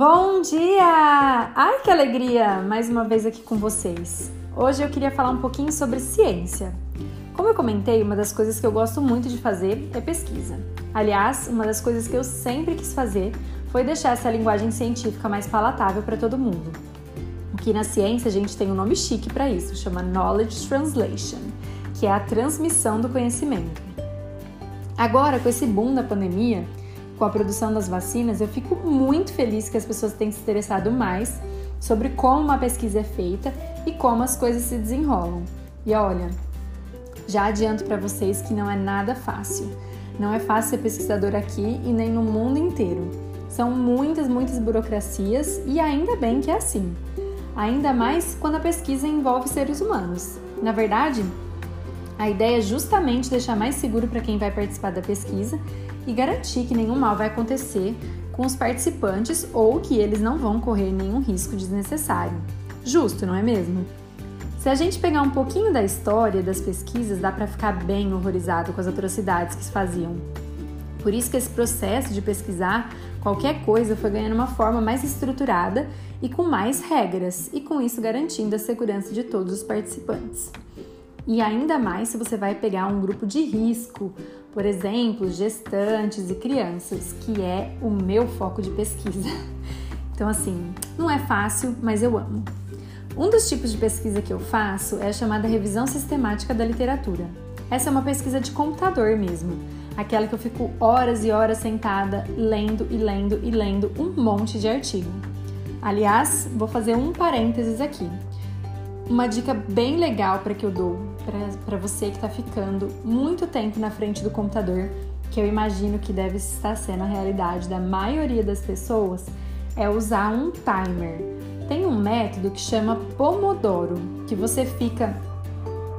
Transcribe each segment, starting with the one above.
Bom dia! Ai, que alegria! Mais uma vez aqui com vocês. Hoje eu queria falar um pouquinho sobre ciência. Como eu comentei, uma das coisas que eu gosto muito de fazer é pesquisa. Aliás, uma das coisas que eu sempre quis fazer foi deixar essa linguagem científica mais palatável para todo mundo. Aqui na ciência a gente tem um nome chique para isso, chama Knowledge Translation, que é a transmissão do conhecimento. Agora, com esse boom da pandemia, com a produção das vacinas, eu fico muito feliz que as pessoas tenham se interessado mais sobre como uma pesquisa é feita e como as coisas se desenrolam. E olha, já adianto para vocês que não é nada fácil. Não é fácil ser pesquisador aqui e nem no mundo inteiro. São muitas, muitas burocracias e ainda bem que é assim. Ainda mais quando a pesquisa envolve seres humanos. Na verdade, a ideia é justamente deixar mais seguro para quem vai participar da pesquisa e garantir que nenhum mal vai acontecer com os participantes ou que eles não vão correr nenhum risco desnecessário. Justo, não é mesmo? Se a gente pegar um pouquinho da história das pesquisas, dá para ficar bem horrorizado com as atrocidades que se faziam. Por isso que esse processo de pesquisar qualquer coisa foi ganhando uma forma mais estruturada e com mais regras, e com isso garantindo a segurança de todos os participantes. E ainda mais se você vai pegar um grupo de risco, por exemplo, gestantes e crianças, que é o meu foco de pesquisa. Então, assim, não é fácil, mas eu amo. Um dos tipos de pesquisa que eu faço é a chamada revisão sistemática da literatura. Essa é uma pesquisa de computador mesmo, aquela que eu fico horas e horas sentada lendo e lendo e lendo um monte de artigo. Aliás, vou fazer um parênteses aqui. Uma dica bem legal para que eu dou para você que está ficando muito tempo na frente do computador, que eu imagino que deve estar sendo a realidade da maioria das pessoas, é usar um timer. Tem um método que chama Pomodoro, que você fica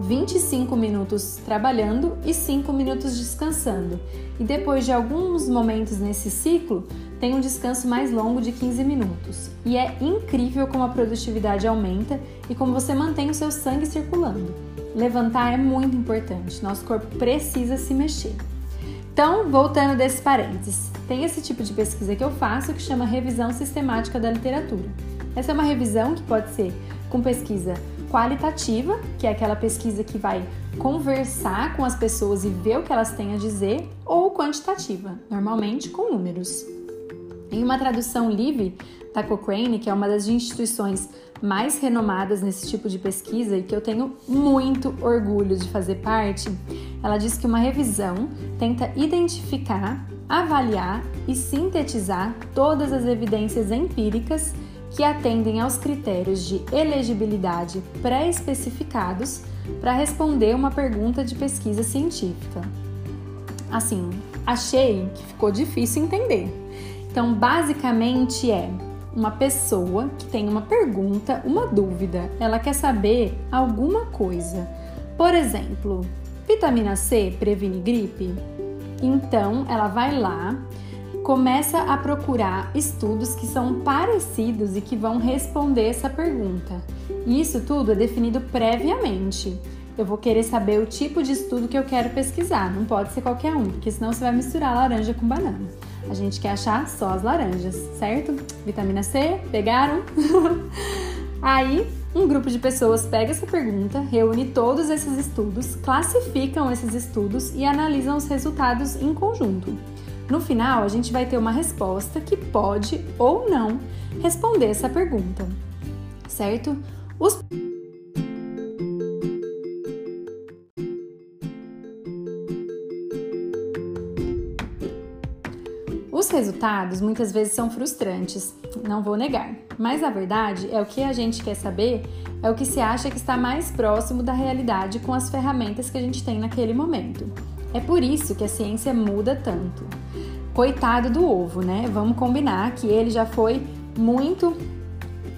25 minutos trabalhando e 5 minutos descansando. E depois de alguns momentos nesse ciclo, tem um descanso mais longo de 15 minutos. E é incrível como a produtividade aumenta e como você mantém o seu sangue circulando. Levantar é muito importante, nosso corpo precisa se mexer. Então, voltando desse parênteses, tem esse tipo de pesquisa que eu faço que chama revisão sistemática da literatura. Essa é uma revisão que pode ser com pesquisa qualitativa, que é aquela pesquisa que vai conversar com as pessoas e ver o que elas têm a dizer, ou quantitativa, normalmente com números. Em uma tradução livre da Cochrane, que é uma das instituições mais renomadas nesse tipo de pesquisa e que eu tenho muito orgulho de fazer parte, ela diz que uma revisão tenta identificar, avaliar e sintetizar todas as evidências empíricas que atendem aos critérios de elegibilidade pré-especificados para responder uma pergunta de pesquisa científica. Assim, achei que ficou difícil entender então, basicamente é uma pessoa que tem uma pergunta, uma dúvida, ela quer saber alguma coisa. Por exemplo, vitamina C previne gripe? Então, ela vai lá, começa a procurar estudos que são parecidos e que vão responder essa pergunta. E isso tudo é definido previamente. Eu vou querer saber o tipo de estudo que eu quero pesquisar, não pode ser qualquer um, porque senão você vai misturar laranja com banana. A gente quer achar só as laranjas, certo? Vitamina C, pegaram? Aí, um grupo de pessoas pega essa pergunta, reúne todos esses estudos, classificam esses estudos e analisam os resultados em conjunto. No final, a gente vai ter uma resposta que pode ou não responder essa pergunta, certo? Os Os resultados muitas vezes são frustrantes, não vou negar, mas a verdade é o que a gente quer saber, é o que se acha que está mais próximo da realidade com as ferramentas que a gente tem naquele momento. É por isso que a ciência muda tanto. Coitado do ovo, né? Vamos combinar que ele já foi muito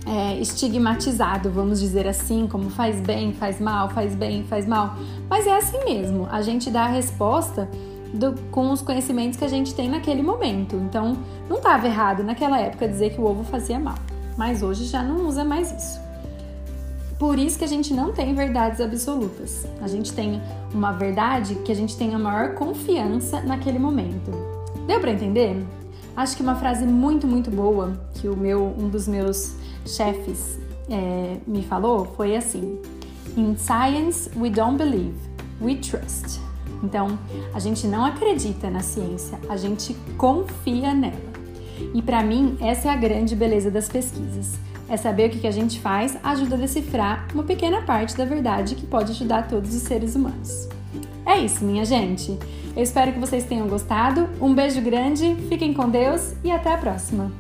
é, estigmatizado, vamos dizer assim, como faz bem, faz mal, faz bem, faz mal. Mas é assim mesmo, a gente dá a resposta do, com os conhecimentos que a gente tem naquele momento. Então, não estava errado naquela época dizer que o ovo fazia mal, mas hoje já não usa mais isso. Por isso que a gente não tem verdades absolutas. A gente tem uma verdade que a gente tem a maior confiança naquele momento. Deu para entender? Acho que uma frase muito, muito boa que o meu, um dos meus chefes é, me falou foi assim: In science we don't believe, we trust. Então, a gente não acredita na ciência, a gente confia nela. E para mim, essa é a grande beleza das pesquisas. É saber o que a gente faz ajuda a decifrar uma pequena parte da verdade que pode ajudar todos os seres humanos. É isso, minha gente. Eu espero que vocês tenham gostado. Um beijo grande, fiquem com Deus e até a próxima!